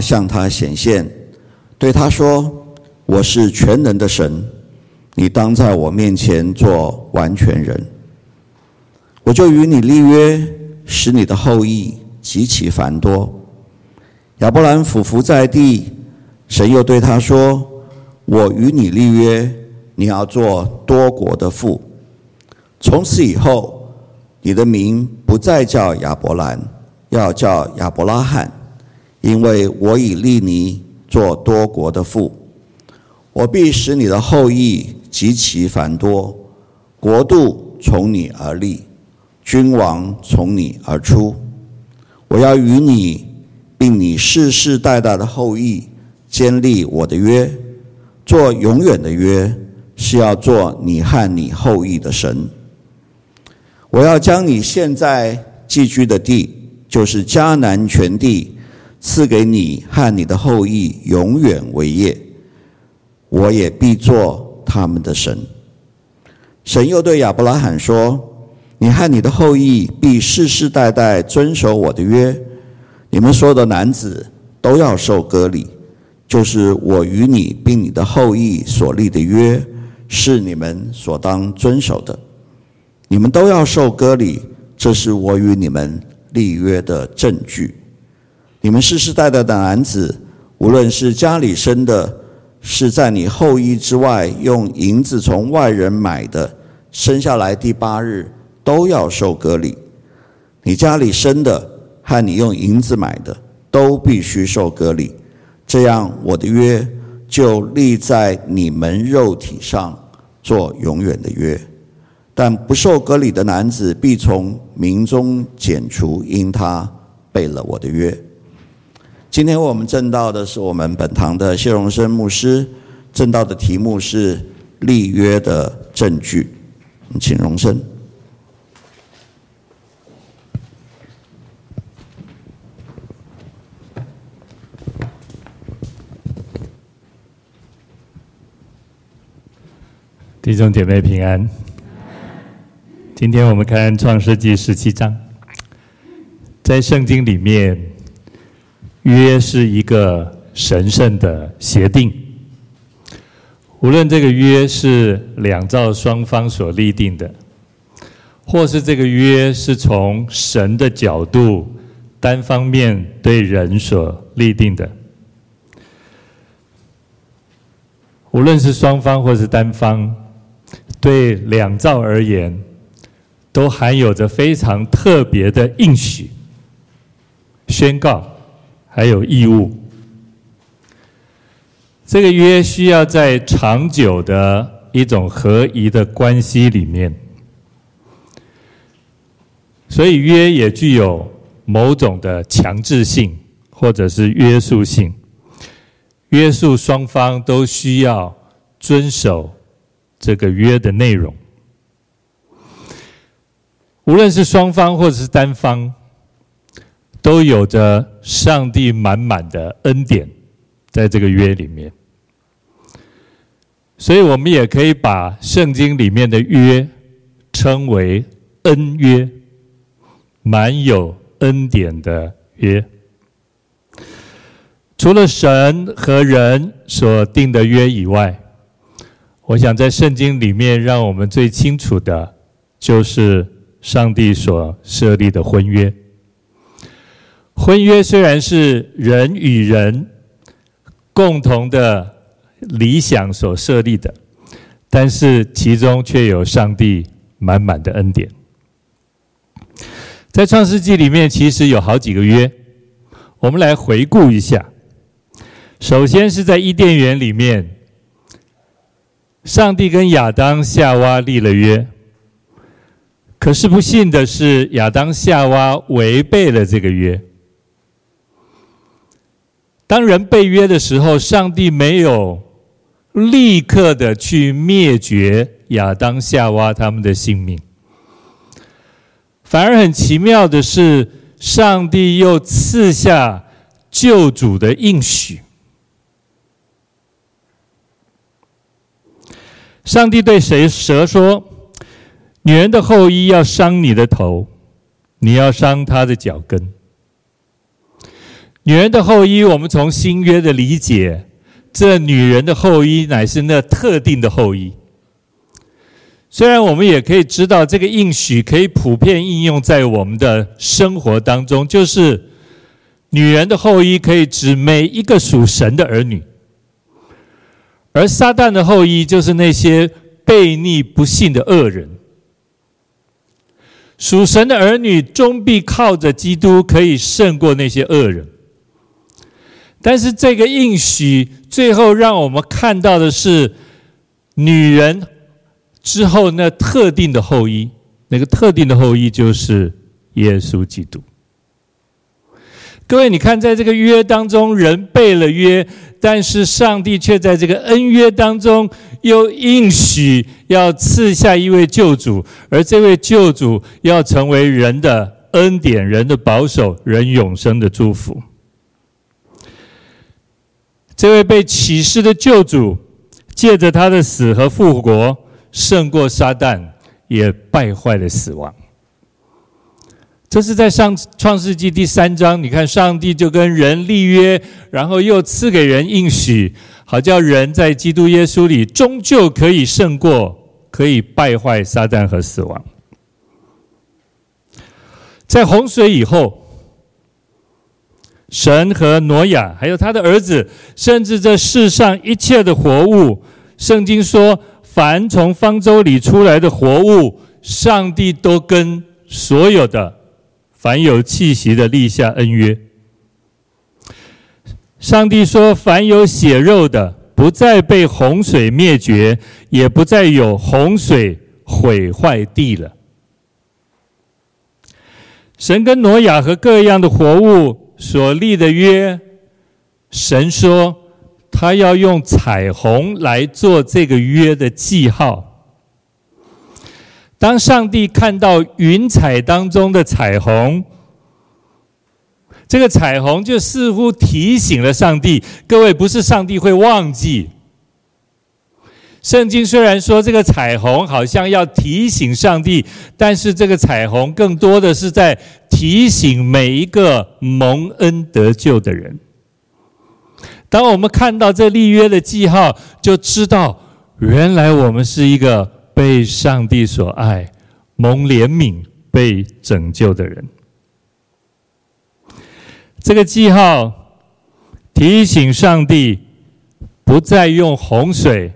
向他显现，对他说：“我是全能的神，你当在我面前做完全人。我就与你立约，使你的后裔极其繁多。”亚伯兰俯伏在地，神又对他说：“我与你立约，你要做多国的父。从此以后，你的名不再叫亚伯兰，要叫亚伯拉罕。”因为我已立你做多国的父，我必使你的后裔极其繁多，国度从你而立，君王从你而出。我要与你，并你世世代代的后裔坚立我的约，做永远的约，是要做你和你后裔的神。我要将你现在寄居的地，就是迦南全地。赐给你和你的后裔永远为业，我也必做他们的神。神又对亚伯拉罕说：“你和你的后裔必世世代代遵守我的约，你们所有的男子都要受割礼，就是我与你并你的后裔所立的约，是你们所当遵守的。你们都要受割礼，这是我与你们立约的证据。”你们世世代代的男子，无论是家里生的，是在你后裔之外用银子从外人买的，生下来第八日都要受割礼。你家里生的和你用银子买的，都必须受割礼。这样，我的约就立在你们肉体上，做永远的约。但不受割礼的男子，必从民中剪除，因他背了我的约。今天我们证道的是我们本堂的谢荣生牧师，证道的题目是立约的证据，请荣生。弟兄姐妹平安。今天我们看创世记十七章，在圣经里面。约是一个神圣的协定，无论这个约是两造双方所立定的，或是这个约是从神的角度单方面对人所立定的，无论是双方或是单方，对两造而言，都含有着非常特别的应许、宣告。还有义务，这个约需要在长久的一种合宜的关系里面，所以约也具有某种的强制性或者是约束性，约束双方都需要遵守这个约的内容，无论是双方或者是单方。都有着上帝满满的恩典，在这个约里面，所以我们也可以把圣经里面的约称为恩约，满有恩典的约。除了神和人所定的约以外，我想在圣经里面让我们最清楚的，就是上帝所设立的婚约。婚约虽然是人与人共同的理想所设立的，但是其中却有上帝满满的恩典。在创世纪里面，其实有好几个约，我们来回顾一下。首先是在伊甸园里面，上帝跟亚当、夏娃立了约，可是不幸的是，亚当、夏娃违背了这个约。当人被约的时候，上帝没有立刻的去灭绝亚当、夏娃他们的性命，反而很奇妙的是，上帝又赐下救主的应许。上帝对谁蛇说：“女人的后裔要伤你的头，你要伤她的脚跟。”女人的后裔，我们从新约的理解，这女人的后裔乃是那特定的后裔。虽然我们也可以知道，这个应许可以普遍应用在我们的生活当中，就是女人的后裔可以指每一个属神的儿女，而撒旦的后裔就是那些悖逆不信的恶人。属神的儿女终必靠着基督可以胜过那些恶人，但是这个应许最后让我们看到的是女人。之后，那特定的后裔，那个特定的后裔就是耶稣基督。各位，你看，在这个约当中，人背了约，但是上帝却在这个恩约当中又应许要赐下一位救主，而这位救主要成为人的恩典、人的保守、人永生的祝福。这位被启示的救主，借着他的死和复活。胜过撒旦，也败坏了死亡。这是在上创世纪第三章，你看上帝就跟人立约，然后又赐给人应许，好叫人在基督耶稣里终究可以胜过，可以败坏撒旦和死亡。在洪水以后，神和挪亚，还有他的儿子，甚至这世上一切的活物，圣经说。凡从方舟里出来的活物，上帝都跟所有的凡有气息的立下恩约。上帝说：“凡有血肉的，不再被洪水灭绝，也不再有洪水毁坏地了。”神跟挪亚和各样的活物所立的约，神说。他要用彩虹来做这个约的记号。当上帝看到云彩当中的彩虹，这个彩虹就似乎提醒了上帝。各位，不是上帝会忘记。圣经虽然说这个彩虹好像要提醒上帝，但是这个彩虹更多的是在提醒每一个蒙恩得救的人。当我们看到这立约的记号，就知道原来我们是一个被上帝所爱、蒙怜悯、被拯救的人。这个记号提醒上帝不再用洪水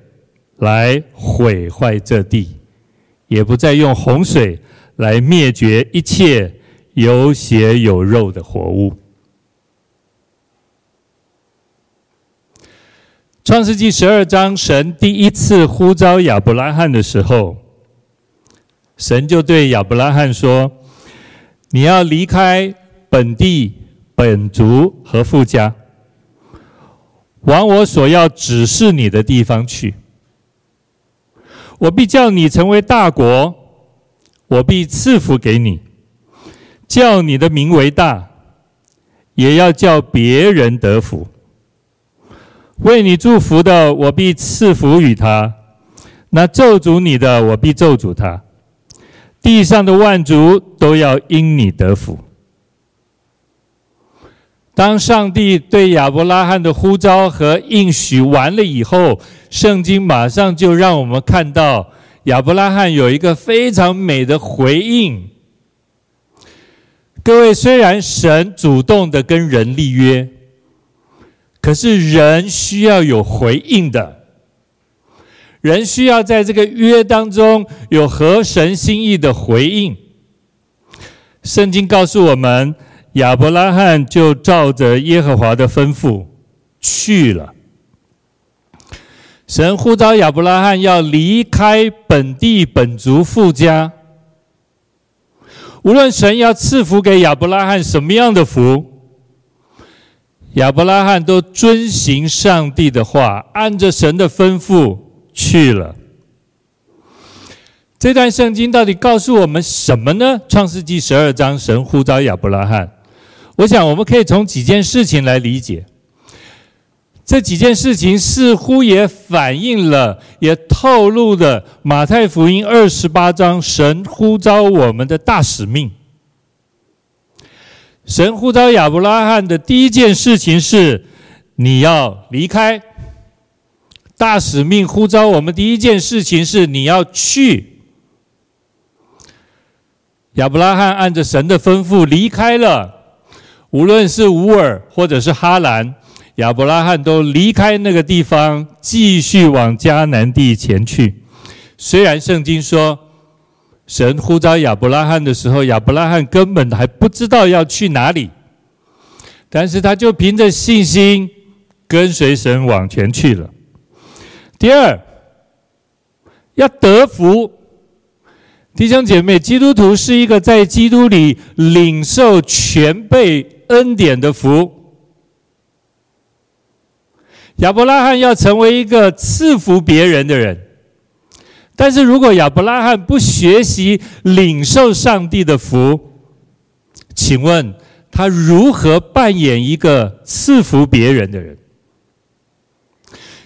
来毁坏这地，也不再用洪水来灭绝一切有血有肉的活物。创世纪十二章，神第一次呼召亚伯拉罕的时候，神就对亚伯拉罕说：“你要离开本地、本族和父家，往我所要指示你的地方去。我必叫你成为大国，我必赐福给你，叫你的名为大，也要叫别人得福。”为你祝福的，我必赐福与他；那咒诅你的，我必咒诅他。地上的万族都要因你得福。当上帝对亚伯拉罕的呼召和应许完了以后，圣经马上就让我们看到亚伯拉罕有一个非常美的回应。各位，虽然神主动的跟人立约。可是人需要有回应的，人需要在这个约当中有合神心意的回应。圣经告诉我们，亚伯拉罕就照着耶和华的吩咐去了。神呼召亚伯拉罕要离开本地本族父家，无论神要赐福给亚伯拉罕什么样的福。亚伯拉罕都遵行上帝的话，按着神的吩咐去了。这段圣经到底告诉我们什么呢？创世纪十二章，神呼召亚伯拉罕。我想我们可以从几件事情来理解。这几件事情似乎也反映了，也透露了马太福音二十八章神呼召我们的大使命。神呼召亚伯拉罕的第一件事情是，你要离开。大使命呼召我们第一件事情是你要去。亚伯拉罕按着神的吩咐离开了，无论是乌尔或者是哈兰，亚伯拉罕都离开那个地方，继续往迦南地前去。虽然圣经说，神呼召亚伯拉罕的时候，亚伯拉罕根本还不知道要去哪里，但是他就凭着信心跟随神往前去了。第二，要得福，弟兄姐妹，基督徒是一个在基督里领受全备恩典的福。亚伯拉罕要成为一个赐福别人的人，但是如果亚伯拉罕不学习领受上帝的福，请问他如何扮演一个赐福别人的人？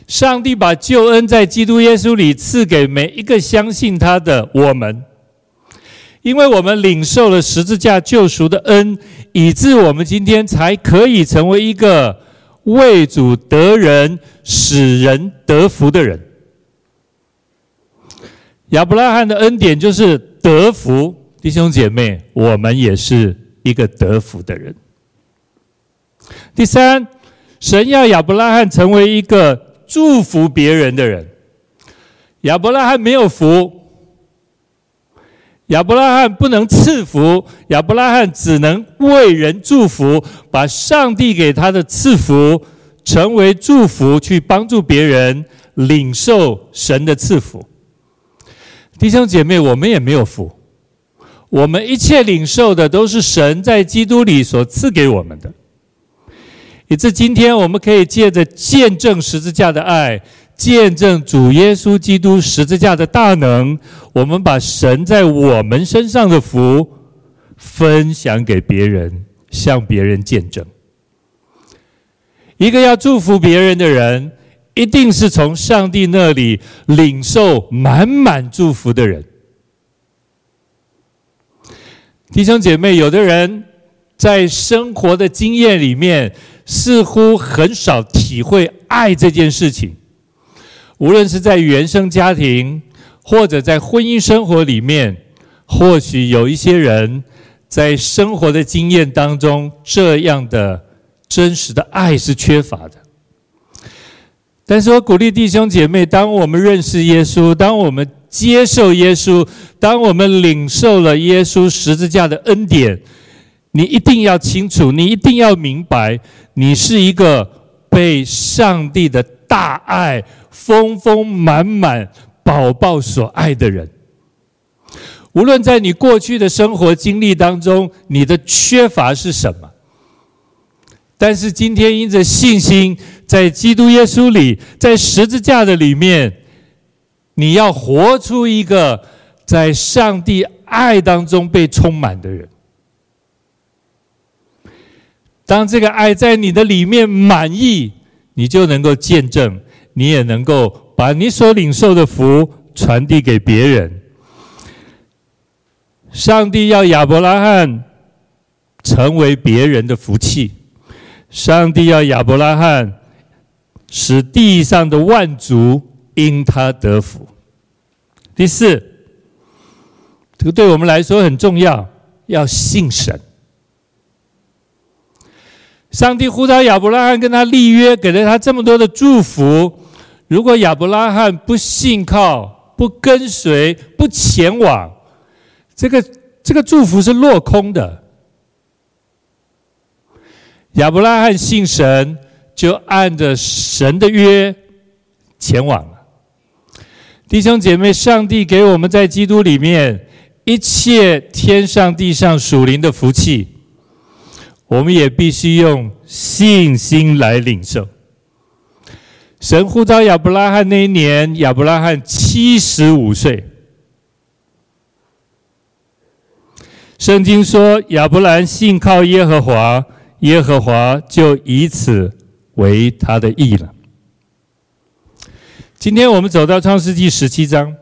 上帝把救恩在基督耶稣里赐给每一个相信他的我们，因为我们领受了十字架救赎的恩，以致我们今天才可以成为一个为主得人、使人得福的人。亚伯拉罕的恩典就是得福，弟兄姐妹，我们也是一个得福的人。第三，神要亚伯拉罕成为一个。祝福别人的人，亚伯拉罕没有福，亚伯拉罕不能赐福，亚伯拉罕只能为人祝福，把上帝给他的赐福成为祝福，去帮助别人领受神的赐福。弟兄姐妹，我们也没有福，我们一切领受的都是神在基督里所赐给我们的。以致今天我们可以借着见证十字架的爱，见证主耶稣基督十字架的大能，我们把神在我们身上的福分享给别人，向别人见证。一个要祝福别人的人，一定是从上帝那里领受满满祝福的人。弟兄姐妹，有的人在生活的经验里面，似乎很少体会爱这件事情，无论是在原生家庭，或者在婚姻生活里面，或许有一些人在生活的经验当中，这样的真实的爱是缺乏的。但是我鼓励弟兄姐妹，当我们认识耶稣，当我们接受耶稣，当我们领受了耶稣十字架的恩典，你一定要清楚，你一定要明白。你是一个被上帝的大爱丰丰满满宝宝所爱的人。无论在你过去的生活经历当中，你的缺乏是什么，但是今天因着信心，在基督耶稣里，在十字架的里面，你要活出一个在上帝爱当中被充满的人。当这个爱在你的里面满溢，你就能够见证，你也能够把你所领受的福传递给别人。上帝要亚伯拉罕成为别人的福气，上帝要亚伯拉罕使地上的万族因他得福。第四，这个对我们来说很重要，要信神。上帝呼召亚伯拉罕跟他立约，给了他这么多的祝福。如果亚伯拉罕不信靠、不跟随、不前往，这个这个祝福是落空的。亚伯拉罕信神，就按着神的约前往了。弟兄姐妹，上帝给我们在基督里面一切天上地上属灵的福气。我们也必须用信心来领受。神呼召亚伯拉罕那一年，亚伯拉罕七十五岁。圣经说，亚伯兰信靠耶和华，耶和华就以此为他的义了。今天我们走到创世纪十七章，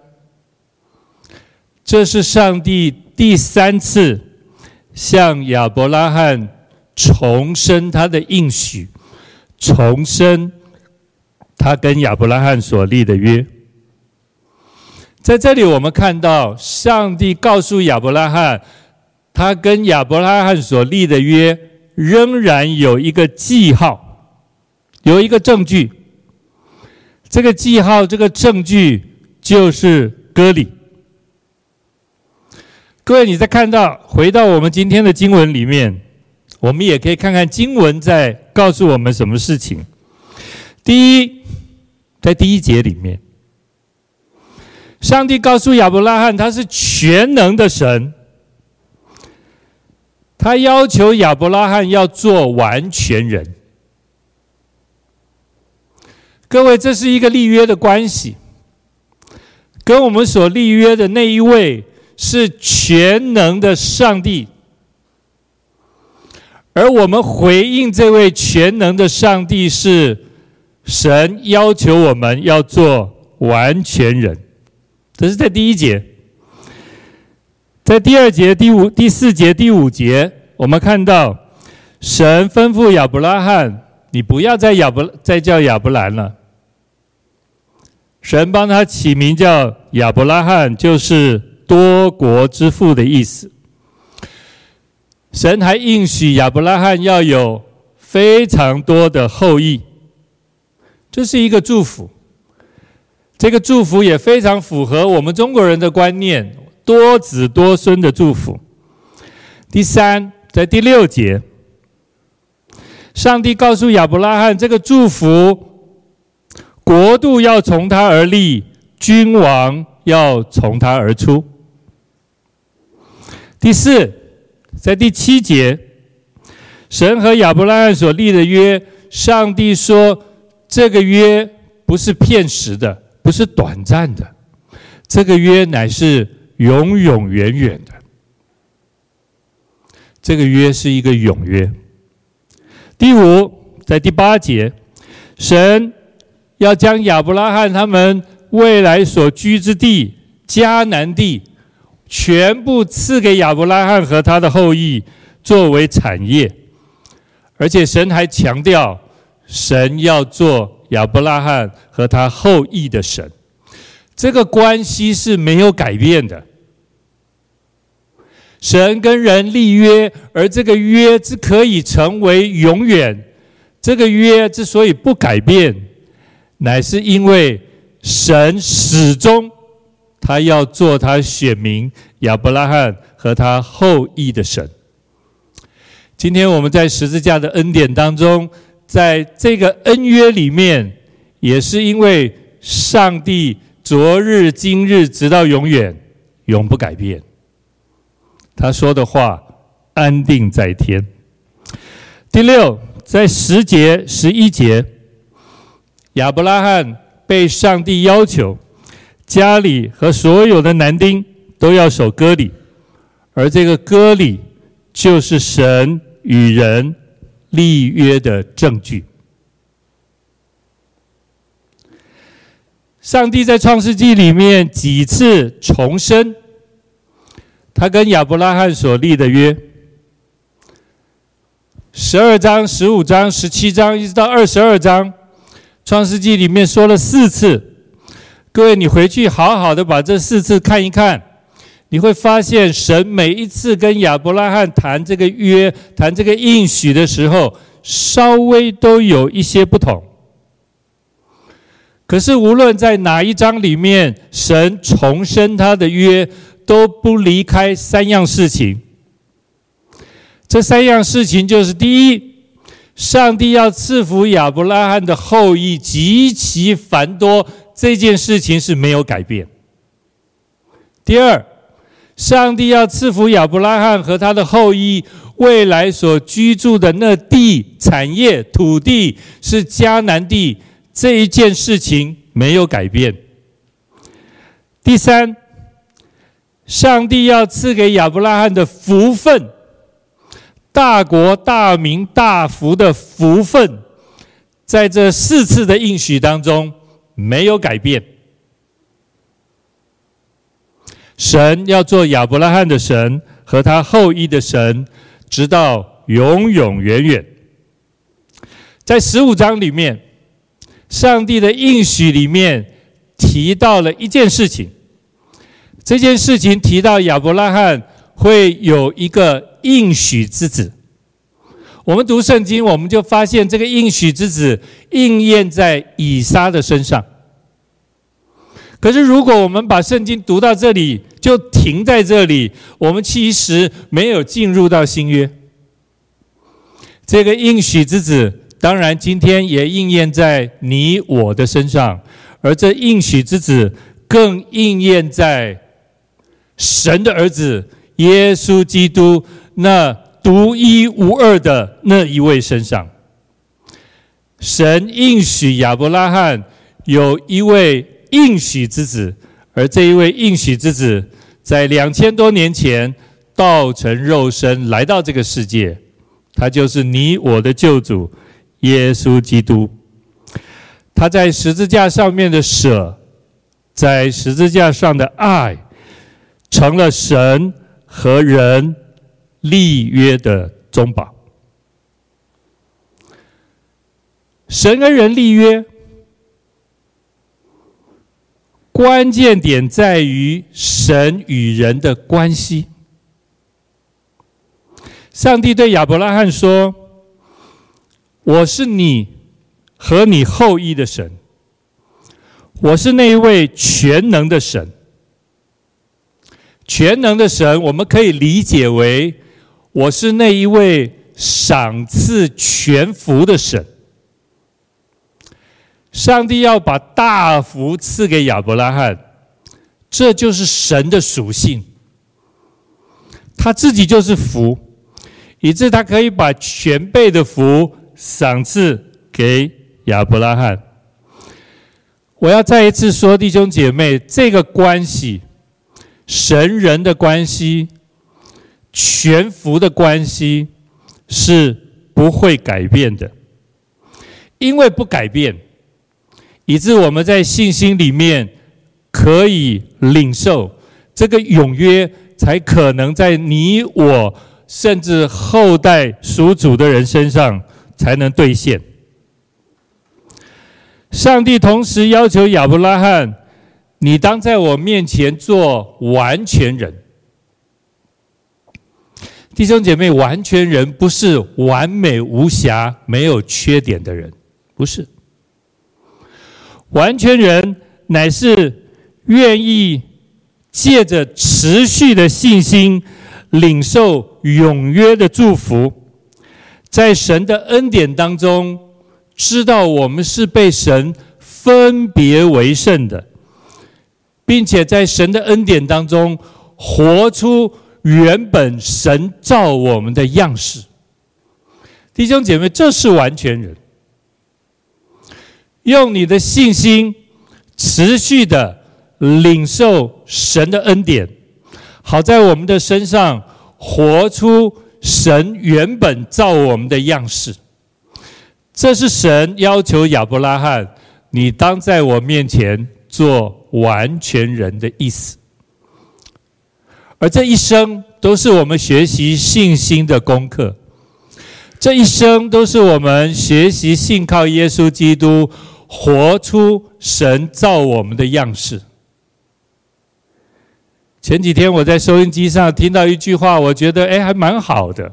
这是上帝第三次向亚伯拉罕。重申他的应许，重申他跟亚伯拉罕所立的约。在这里，我们看到上帝告诉亚伯拉罕，他跟亚伯拉罕所立的约仍然有一个记号，有一个证据。这个记号，这个证据就是割礼。各位，你再看到，回到我们今天的经文里面，我们也可以看看经文在告诉我们什么事情。第一，在第一节里面，上帝告诉亚伯拉罕，他是全能的神，他要求亚伯拉罕要做完全人。各位，这是一个立约的关系，跟我们所立约的那一位是全能的上帝，而我们回应这位全能的上帝是神要求我们要做完全人。这是在第一节，在第二节、第五、第四节、第五节，我们看到神吩咐亚伯拉罕：“你不要再亚伯再叫亚伯兰了。”神帮他起名叫亚伯拉罕，就是多国之父的意思。神还应许亚伯拉罕要有非常多的后裔，这是一个祝福。这个祝福也非常符合我们中国人的观念，多子多孙的祝福。第三，在第六节，上帝告诉亚伯拉罕，这个祝福。国度要从他而立，君王要从他而出。第四，在第七节，神和亚伯拉罕所立的约，上帝说这个约不是片时的，不是短暂的，这个约乃是永永远远的。这个约是一个永约。第五，在第八节，神。要将亚伯拉罕他们未来所居之地迦南地，全部赐给亚伯拉罕和他的后裔作为产业，而且神还强调，神要做亚伯拉罕和他后裔的神，这个关系是没有改变的。神跟人立约，而这个约之可以成为永远，这个约之所以不改变。乃是因为神始终他要做他选民亚伯拉罕和他后裔的神。今天我们在十字架的恩典当中，在这个恩约里面，也是因为上帝昨日今日直到永远永不改变，他说的话安定在天。第六，在十节十一节。亚伯拉罕被上帝要求，家里和所有的男丁都要守割礼，而这个割礼就是神与人立约的证据。上帝在创世纪里面几次重申他跟亚伯拉罕所立的约，十二章、十五章、十七章，一直到二十二章。创世纪里面说了四次，各位，你回去好好的把这四次看一看，你会发现神每一次跟亚伯拉罕谈这个约、谈这个应许的时候，稍微都有一些不同。可是无论在哪一章里面，神重申他的约，都不离开三样事情。这三样事情就是第一。上帝要赐福亚伯拉罕的后裔极其繁多，这件事情是没有改变。第二，上帝要赐福亚伯拉罕和他的后裔未来所居住的那地产业土地是迦南地，这一件事情没有改变。第三，上帝要赐给亚伯拉罕的福分。大国、大民、大福的福分，在这四次的应许当中没有改变。神要做亚伯拉罕的神和他后裔的神，直到永永远远。在十五章里面，上帝的应许里面提到了一件事情，这件事情提到亚伯拉罕会有一个应许之子。我们读圣经，我们就发现这个应许之子应验在以撒的身上。可是，如果我们把圣经读到这里，就停在这里，我们其实没有进入到新约。这个应许之子，当然今天也应验在你我的身上，而这应许之子更应验在神的儿子耶稣基督那独一无二的那一位身上，神应许亚伯拉罕有一位应许之子，而这一位应许之子，在两千多年前道成肉身来到这个世界，他就是你我的救主耶稣基督。他在十字架上面的舍，在十字架上的爱，成了神和人。立约的中保，神跟人立约，关键点在于神与人的关系。上帝对亚伯拉罕说：“我是你和你后裔的神，我是那一位全能的神。全能的神，我们可以理解为。”我是那一位赏赐全福的神，上帝要把大福赐给亚伯拉罕，这就是神的属性。他自己就是福，以致他可以把全备的福赏赐给亚伯拉罕。我要再一次说，弟兄姐妹，这个关系，神人的关系。全福的关系是不会改变的，因为不改变，以致我们在信心里面可以领受这个永约，才可能在你我甚至后代属主的人身上才能兑现。上帝同时要求亚伯拉罕：“你当在我面前做完全人。”弟兄姐妹，完全人不是完美无瑕、没有缺点的人，不是。完全人乃是愿意借着持续的信心，领受永约的祝福，在神的恩典当中，知道我们是被神分别为圣的，并且在神的恩典当中活出。原本神造我们的样式，弟兄姐妹，这是完全人。用你的信心持续的领受神的恩典，好在我们的身上活出神原本造我们的样式。这是神要求亚伯拉罕，你当在我面前做完全人的意思。而这一生都是我们学习信心的功课，这一生都是我们学习信靠耶稣基督，活出神造我们的样式。前几天我在收音机上听到一句话，我觉得哎，还蛮好的，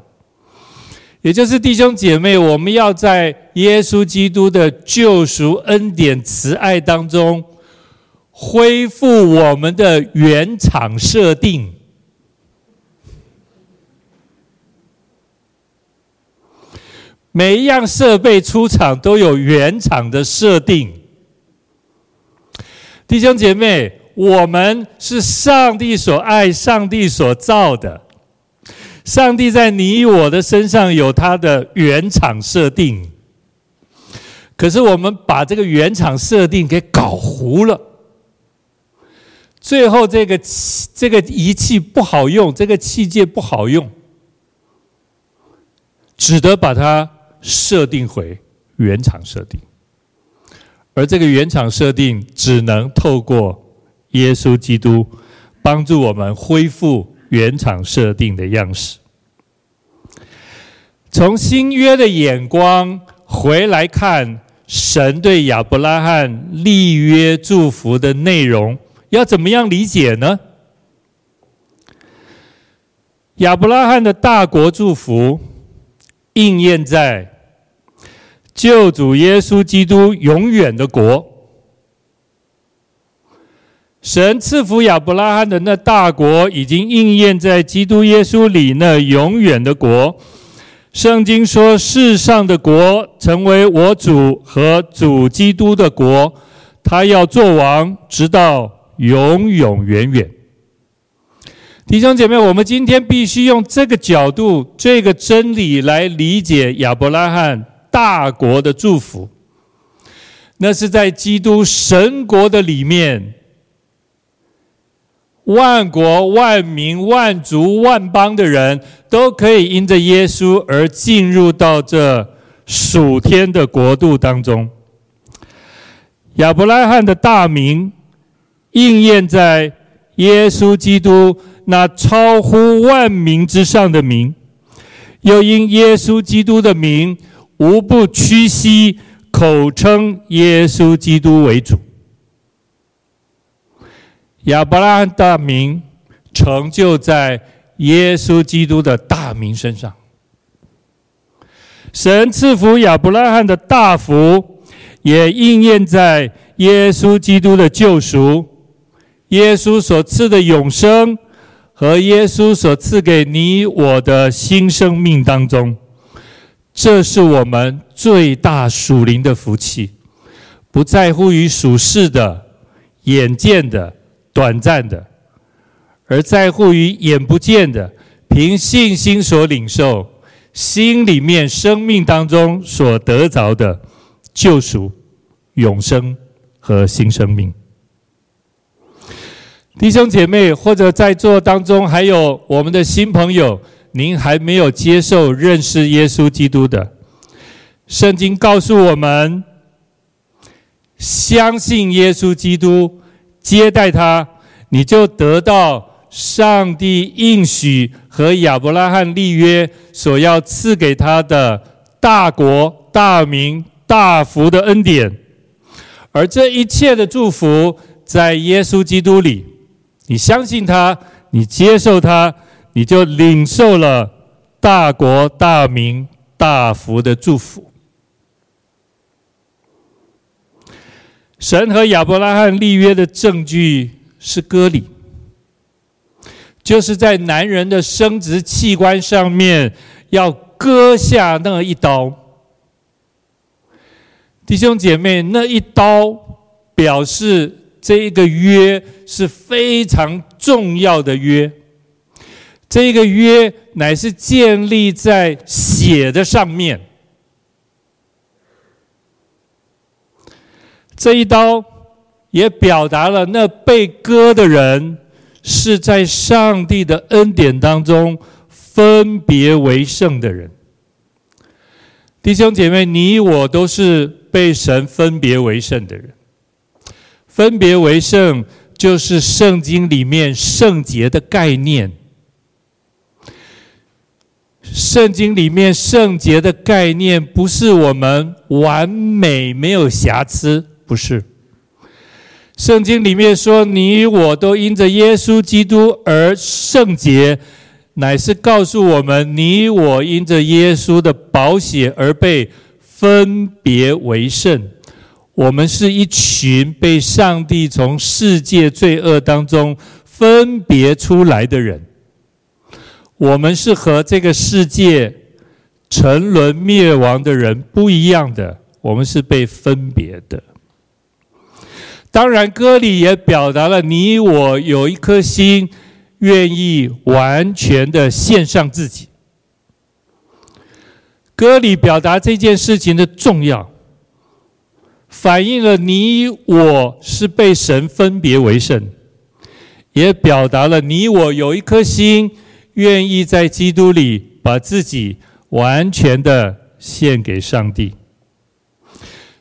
也就是弟兄姐妹，我们要在耶稣基督的救赎恩典慈爱当中，恢复我们的原厂设定。每一样设备出厂都有原厂的设定，弟兄姐妹，我们是上帝所爱、上帝所造的。上帝在你我的身上有他的原厂设定，可是我们把这个原厂设定给搞糊了，最后这个这个仪器不好用，这个器械不好用，只得把它。设定回原厂设定，而这个原厂设定只能透过耶稣基督帮助我们恢复原厂设定的样式。从新约的眼光回来看神对亚伯拉罕立约祝福的内容，要怎么样理解呢？亚伯拉罕的大国祝福应验在救主耶稣基督永远的国。神赐福亚伯拉罕的那大国，已经应验在基督耶稣里那永远的国。圣经说，世上的国成为我主和主基督的国，他要做王，直到永永远远。弟兄姐妹，我们今天必须用这个角度、这个真理来理解亚伯拉罕大国的祝福。那是在基督神国的里面。万国、万民、万族、万邦的人都可以因着耶稣而进入到这属天的国度当中。亚伯拉罕的大名应验在耶稣基督那超乎万名之上的名，又因耶稣基督的名，无不屈膝，口称耶稣基督为主。亚伯拉罕大名成就在耶稣基督的大名身上。神赐福亚伯拉罕的大福，也应验在耶稣基督的救赎、耶稣所赐的永生和耶稣所赐给你我的新生命当中。这是我们最大属灵的福气，不在乎于属世的、眼见的。短暂的，而在乎于眼不见的，凭信心所领受，心里面生命当中所得着的救赎、永生和新生命。弟兄姐妹，或者在座当中还有我们的新朋友，您还没有接受认识耶稣基督的，圣经告诉我们，相信耶稣基督。接待他，你就得到上帝应许和亚伯拉罕立约所要赐给他的大国、大名、大福的恩典。而这一切的祝福，在耶稣基督里，你相信他，你接受他，你就领受了大国、大名、大福的祝福。神和亚伯拉罕立约的证据是割礼，就是在男人的生殖器官上面要割下那一刀。弟兄姐妹，那一刀表示这一个约是非常重要的约，这个约乃是建立在血的上面。这一刀也表达了那被割的人是在上帝的恩典当中分别为圣的人。弟兄姐妹，你我都是被神分别为圣的人。分别为圣就是圣经里面圣洁的概念。圣经里面圣洁的概念不是我们完美没有瑕疵。不是，圣经里面说，你我都因着耶稣基督而圣洁，乃是告诉我们，你我因着耶稣的宝血而被分别为圣。我们是一群被上帝从世界罪恶当中分别出来的人。我们是和这个世界沉沦灭亡的人不一样的，我们是被分别的。当然，歌里也表达了你我有一颗心，愿意完全的献上自己。歌里表达这件事情的重要，反映了你我是被神分别为圣，也表达了你我有一颗心，愿意在基督里把自己完全的献给上帝。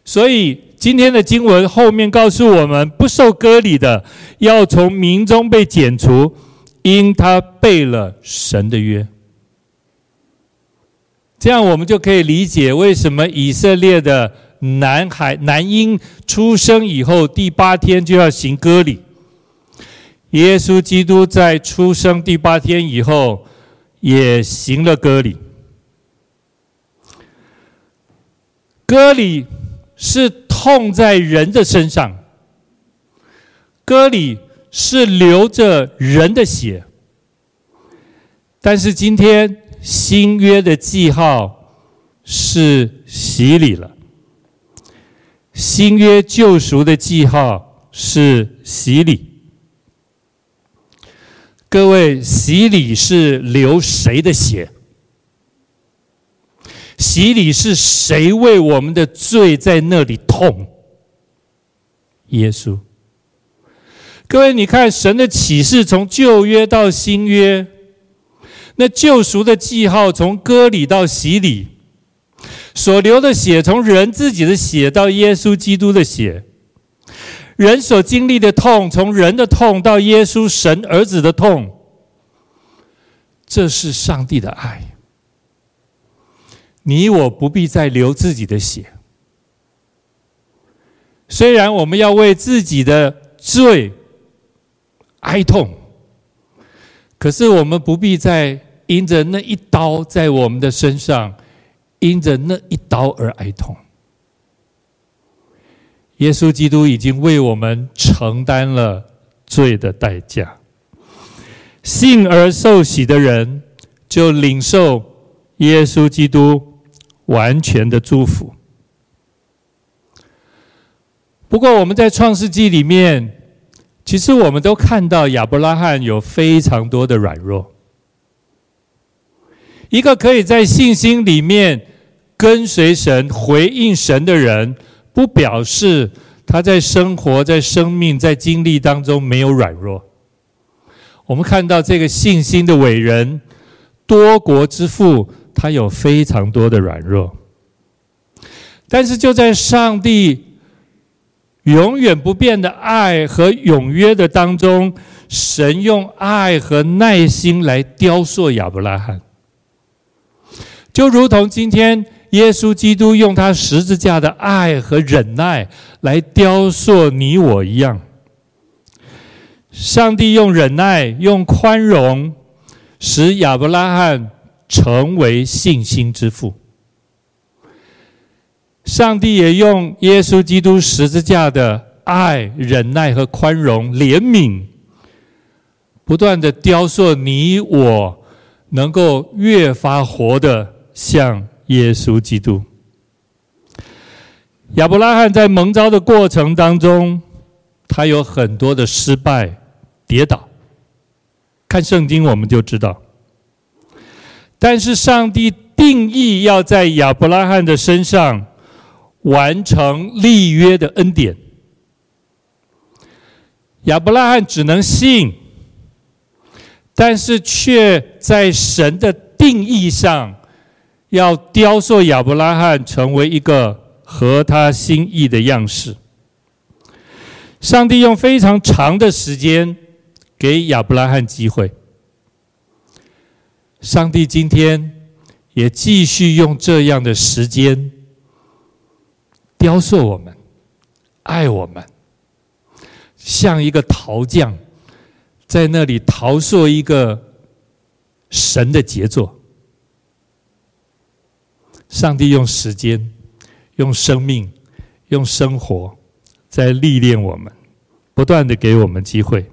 所以。今天的经文后面告诉我们，不受割礼的要从民中被剪除，因他背了神的约。这样我们就可以理解为什么以色列的男孩男婴出生以后第八天就要行割礼。耶稣基督在出生第八天以后也行了割礼。割礼是痛在人的身上，割礼是流着人的血。但是今天新约的记号是洗礼了，新约救赎的记号是洗礼。各位，洗礼是流谁的血？洗礼是谁为我们的罪在那里痛？耶稣。各位，你看神的启示从旧约到新约。那救赎的记号，从割礼到洗礼，所流的血，从人自己的血到耶稣基督的血，人所经历的痛，从人的痛到耶稣神儿子的痛，这是上帝的爱。你我不必再流自己的血，虽然我们要为自己的罪哀痛，可是我们不必再。因着那一刀在我们的身上，因着那一刀而哀痛。耶稣基督已经为我们承担了罪的代价。信而受洗的人，就领受耶稣基督完全的祝福。不过，我们在创世纪里面，其实我们都看到亚伯拉罕有非常多的软弱。一个可以在信心里面跟随神、回应神的人，不表示他在生活、在生命、在经历当中没有软弱。我们看到这个信心的伟人、多国之父，他有非常多的软弱。但是就在上帝永远不变的爱和永约的当中，神用爱和耐心来雕塑亚伯拉罕。就如同今天耶稣基督用他十字架的爱和忍耐来雕塑你我一样，上帝用忍耐、用宽容，使亚伯拉罕成为信心之父。上帝也用耶稣基督十字架的爱、忍耐和宽容、怜悯，不断的雕塑你我，能够越发活的。像耶稣基督，亚伯拉罕在蒙召的过程当中，他有很多的失败、跌倒。看圣经我们就知道。但是上帝定义要在亚伯拉罕的身上完成立约的恩典，亚伯拉罕只能信，但是却在神的定义上。要雕塑亚伯拉罕成为一个合他心意的样式。上帝用非常长的时间给亚伯拉罕机会。上帝今天也继续用这样的时间雕塑我们，爱我们，像一个陶匠在那里陶塑一个神的杰作。上帝用时间、用生命、用生活，在历练我们，不断的给我们机会，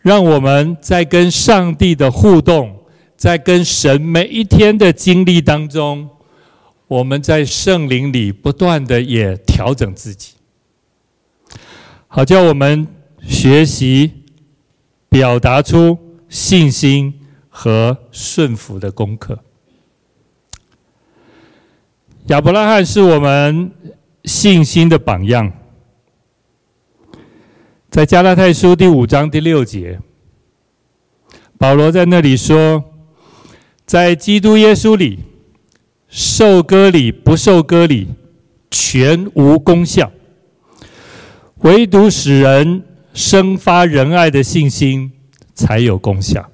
让我们在跟上帝的互动，在跟神每一天的经历当中，我们在圣灵里不断的也调整自己，好叫我们学习表达出信心和顺服的功课。亚伯拉罕是我们信心的榜样，在加拉太书第五章第六节，保罗在那里说，在基督耶稣里，受割礼不受割礼，全无功效，唯独使人生发仁爱的信心才有功效。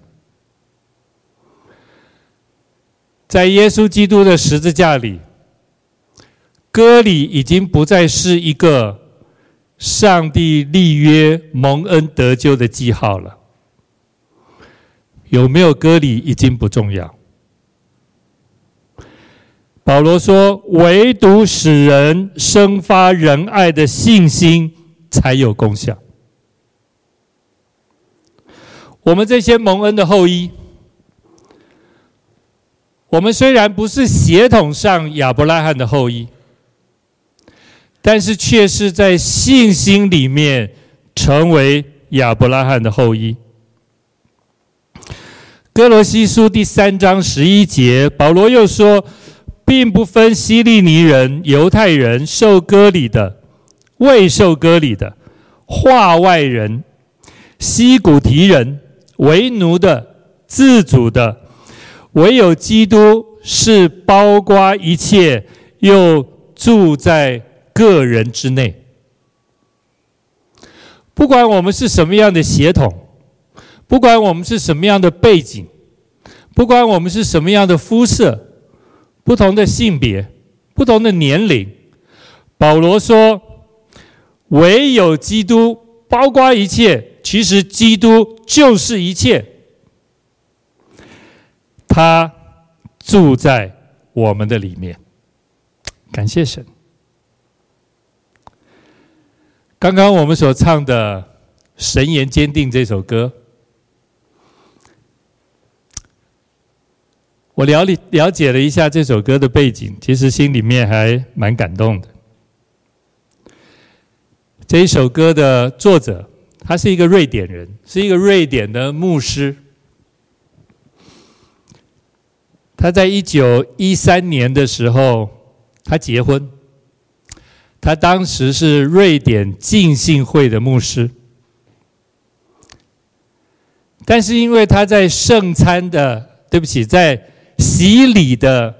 在耶稣基督的十字架里，割礼已经不再是一个上帝立约蒙恩得救的记号了。有没有割礼已经不重要。保罗说：“唯独使人生发仁爱的信心才有功效。”我们这些蒙恩的后裔，我们虽然不是血统上亚伯拉罕的后裔，但是却是在信心里面成为亚伯拉罕的后裔。哥罗西书第三章十一节，保罗又说，并不分希利尼人、犹太人、受割礼的、未受割礼的、化外人、西古提人。为奴的、自主的，唯有基督是包括一切，又住在个人之内。不管我们是什么样的血统，不管我们是什么样的背景，不管我们是什么样的肤色、不同的性别、不同的年龄，保罗说，唯有基督包括一切。其实基督就是一切，他住在我们的里面。感谢神。刚刚我们所唱的《神言坚定》这首歌，我了解了解了一下这首歌的背景，其实心里面还蛮感动的。这一首歌的作者。他是一个瑞典人，是一个瑞典的牧师。他在一九一三年的时候，他结婚。他当时是瑞典浸信会的牧师，但是因为他在圣餐的，对不起，在洗礼的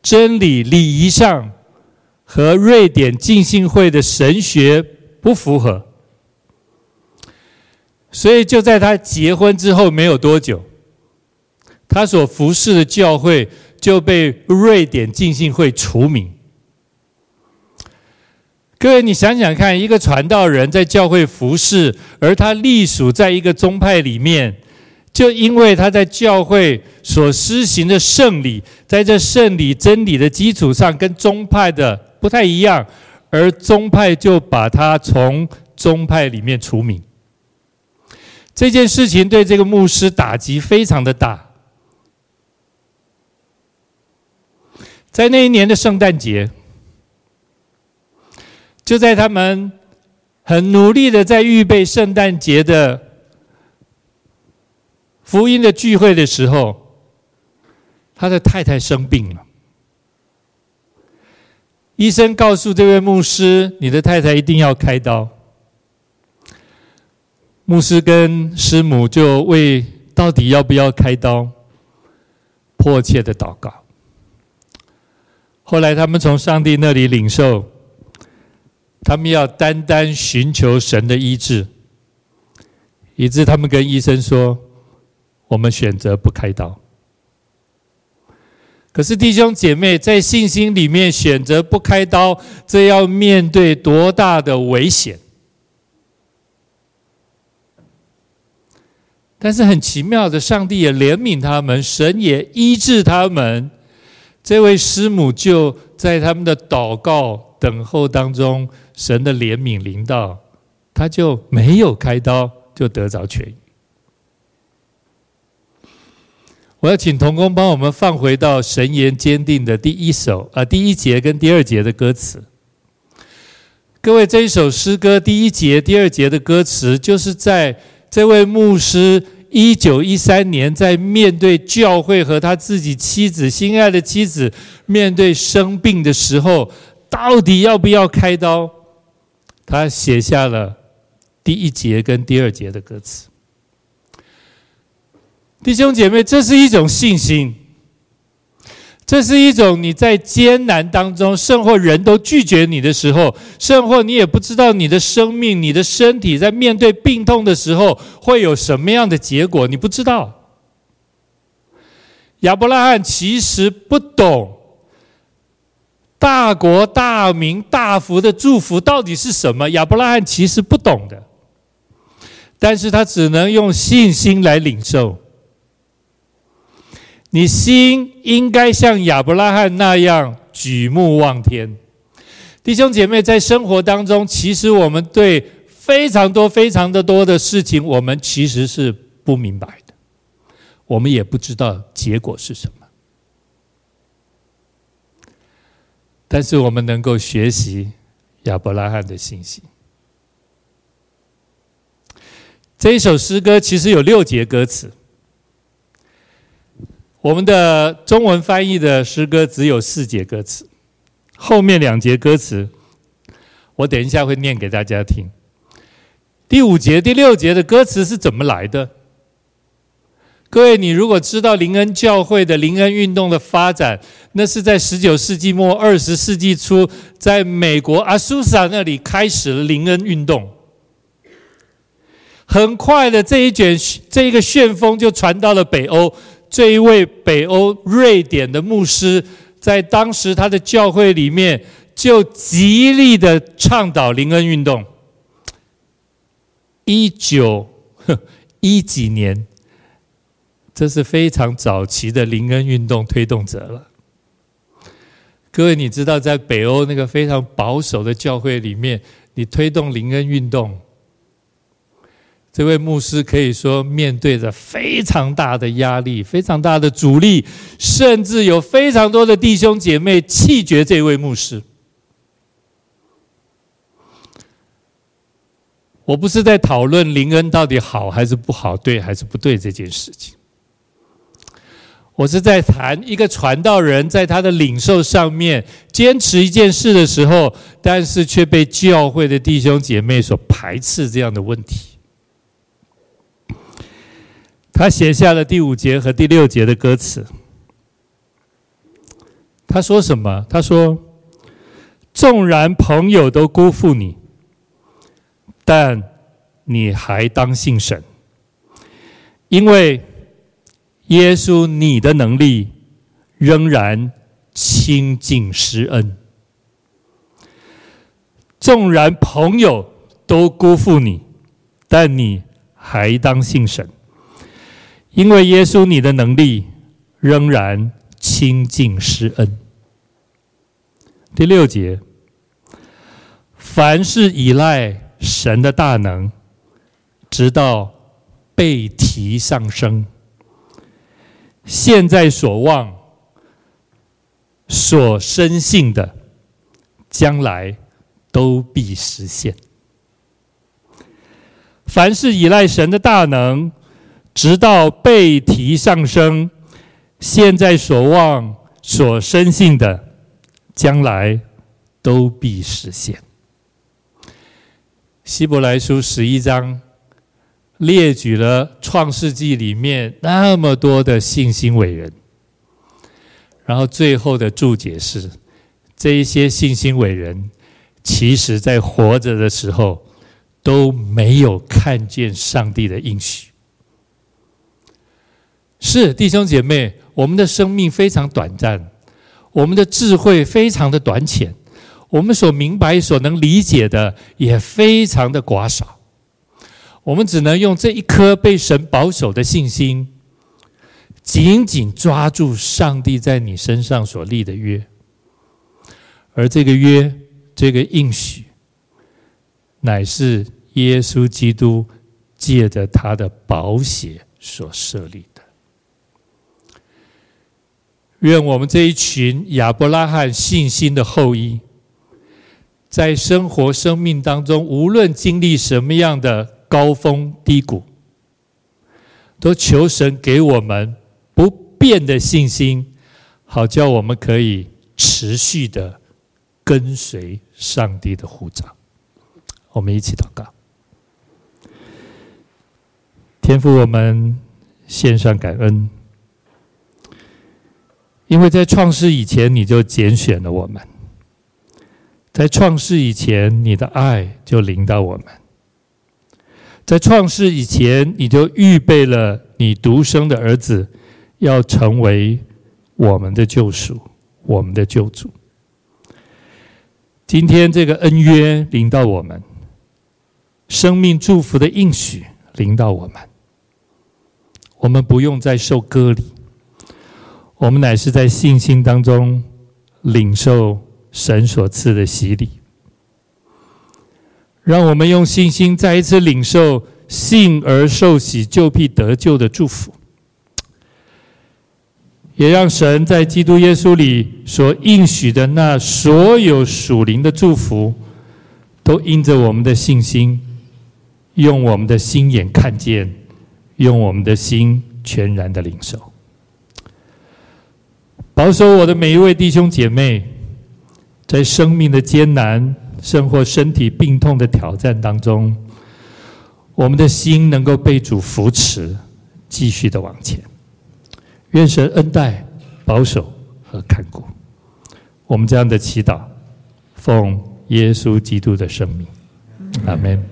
真理礼仪上，和瑞典浸信会的神学不符合。所以就在他结婚之后没有多久，他所服侍的教会就被瑞典浸信会除名。各位，你想想看，一个传道人在教会服侍，而他隶属在一个宗派里面，就因为他在教会所施行的圣礼，在这圣礼真理的基础上跟宗派的不太一样，而宗派就把他从宗派里面除名。这件事情对这个牧师打击非常的大。在那一年的圣诞节，就在他们很努力的在预备圣诞节的福音的聚会的时候，他的太太生病了。医生告诉这位牧师：“你的太太一定要开刀。”牧师跟师母就为到底要不要开刀，迫切的祷告。后来他们从上帝那里领受，他们要单单寻求神的医治，以致他们跟医生说：“我们选择不开刀。”可是弟兄姐妹在信心里面选择不开刀，这要面对多大的危险？但是很奇妙的，上帝也怜悯他们，神也医治他们。这位师母就在他们的祷告等候当中，神的怜悯临到，他就没有开刀，就得着痊愈。我要请童工帮我们放回到《神言坚定》的第一首啊，第一节跟第二节的歌词。各位，这一首诗歌第一节、第二节的歌词，就是在。这位牧师一九一三年在面对教会和他自己妻子心爱的妻子面对生病的时候，到底要不要开刀？他写下了第一节跟第二节的歌词。弟兄姐妹，这是一种信心。这是一种你在艰难当中，甚或人都拒绝你的时候，甚或你也不知道你的生命、你的身体在面对病痛的时候会有什么样的结果，你不知道。亚伯拉罕其实不懂大国大民大福的祝福到底是什么，亚伯拉罕其实不懂的，但是他只能用信心来领受。你心应该像亚伯拉罕那样举目望天，弟兄姐妹，在生活当中，其实我们对非常多、非常的多的事情，我们其实是不明白的，我们也不知道结果是什么。但是我们能够学习亚伯拉罕的信心。这一首诗歌其实有六节歌词。我们的中文翻译的诗歌只有四节歌词，后面两节歌词，我等一下会念给大家听。第五节、第六节的歌词是怎么来的？各位，你如果知道林恩教会的林恩运动的发展，那是在十九世纪末、二十世纪初，在美国阿苏萨那里开始了林恩运动。很快的，这一卷这一个旋风就传到了北欧。这一位北欧瑞典的牧师，在当时他的教会里面就极力的倡导林恩运动。一九一几年，这是非常早期的林恩运动推动者了。各位，你知道在北欧那个非常保守的教会里面，你推动林恩运动？这位牧师可以说面对着非常大的压力，非常大的阻力，甚至有非常多的弟兄姐妹弃绝这位牧师。我不是在讨论林恩到底好还是不好，对还是不对这件事情。我是在谈一个传道人在他的领受上面坚持一件事的时候，但是却被教会的弟兄姐妹所排斥这样的问题。他写下了第五节和第六节的歌词。他说什么？他说：“纵然朋友都辜负你，但你还当信神，因为耶稣你的能力仍然亲近施恩。纵然朋友都辜负你，但你还当信神。”因为耶稣，你的能力仍然亲近施恩。第六节，凡是依赖神的大能，直到被提上升，现在所望、所深信的，将来都必实现。凡是依赖神的大能。直到被提上升，现在所望、所深信的，将来都必实现。希伯来书十一章列举了创世纪里面那么多的信心伟人，然后最后的注解是：这一些信心伟人，其实在活着的时候都没有看见上帝的应许。是弟兄姐妹，我们的生命非常短暂，我们的智慧非常的短浅，我们所明白、所能理解的也非常的寡少。我们只能用这一颗被神保守的信心，紧紧抓住上帝在你身上所立的约，而这个约、这个应许，乃是耶稣基督借着他的宝血所设立的。愿我们这一群亚伯拉罕信心的后裔，在生活生命当中，无论经历什么样的高峰低谷，都求神给我们不变的信心，好叫我们可以持续的跟随上帝的呼召。我们一起祷告，天父，我们献上感恩。因为在创世以前，你就拣选了我们；在创世以前，你的爱就临到我们；在创世以前，你就预备了你独生的儿子要成为我们的救赎，我们的救主。今天这个恩约临到我们，生命祝福的应许临到我们，我们不用再受割礼，我们乃是在信心当中领受神所赐的洗礼。让我们用信心再一次领受信而受喜就必得救的祝福。也让神在基督耶稣里所应许的那所有属灵的祝福，都因着我们的信心，用我们的心眼看见，用我们的心全然的领受。保守我的每一位弟兄姐妹，在生命的艰难，生活身体病痛的挑战当中，我们的心能够被主扶持，继续的往前。愿神恩待、保守和看顾我们这样的祈祷，奉耶稣基督的生命，阿门。